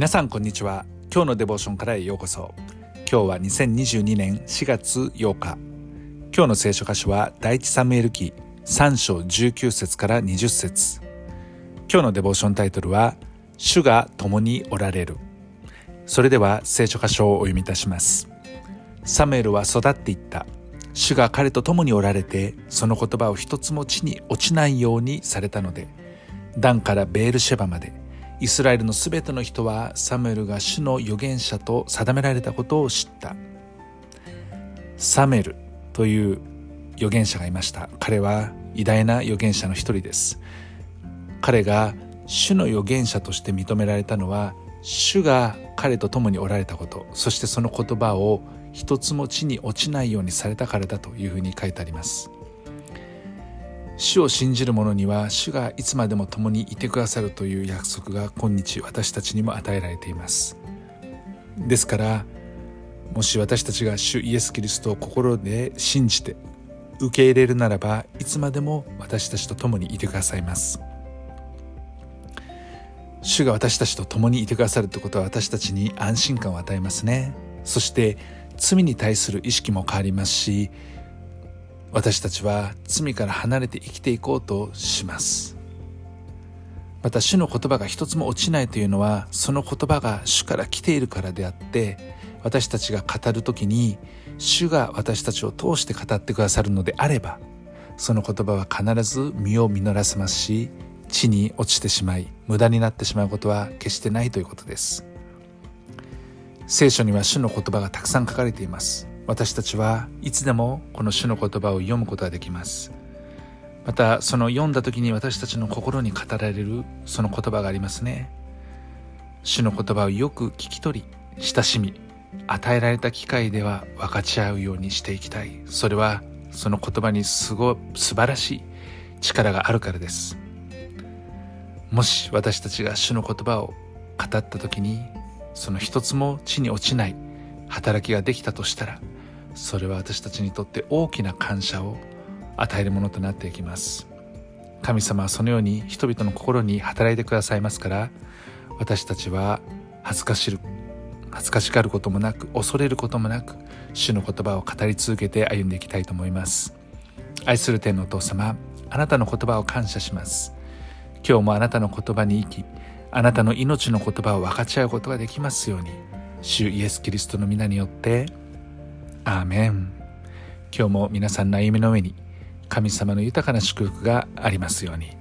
皆さんこんにちは。今日のデボーションからへようこそ。今日は2022年4月8日今日の聖書箇所は第一サムエル記3章19節から20節。今日のデボーションタイトルは主が共におられる。それでは聖書箇所をお読みいたします。サムエルは育っていった。主が彼と共におられてその言葉を一つも地に落ちないようにされたのでダンからベールシェバまでイスラエルのすべての人はサムエルが主の預言者と定められたことを知った。サムエルという預言者がいました。彼は偉大な預言者の一人です。彼が主の預言者として認められたのは主が彼と共におられたこと。そしてその言葉を一つも地に落ちないようにされたからだというふうに書いてあります。主を信じる者には主がいつまでも共にいてくださるという約束が今日私たちにも与えられています。ですからもし私たちが主イエス・キリストを心で信じて受け入れるならばいつまでも私たちと共にいてくださいます。主が私たちと共にいてくださるということは私たちに安心感を与えますね。そして罪に対する意識も変わりますし私たちは罪から離れて生きていこうとします。また主の言葉が一つも落ちないというのはその言葉が主から来ているからであって私たちが語る時に主が私たちを通して語ってくださるのであればその言葉は必ず実を実らせますし地に落ちてしまい無駄になってしまうことは決してないということです。聖書には主の言葉がたくさん書かれています。私たちはいつでもこの主の言葉を読むことができます。またその読んだ時に私たちの心に語られるその言葉がありますね。主の言葉をよく聞き取り親しみ与えられた機会では分かち合うようにしていきたい。それはその言葉にすご素晴らしい力があるからです。もし私たちが主の言葉を語った時にその一つも地に落ちない働きができたとしたらそれは私たちにとって大きな感謝を与えるものとなっていきます。神様はそのように人々の心に働いてくださいますから私たちは恥ずかしる恥ずかしがることもなく恐れることもなく主の言葉を語り続けて歩んでいきたいと思います。愛する天のお父様あなたの言葉を感謝します。今日もあなたの言葉に生きあなたの命の言葉を分かち合うことができますように。主イエス・キリストの皆によってアーメン今日も皆さんの歩みの上に神様の豊かな祝福がありますように。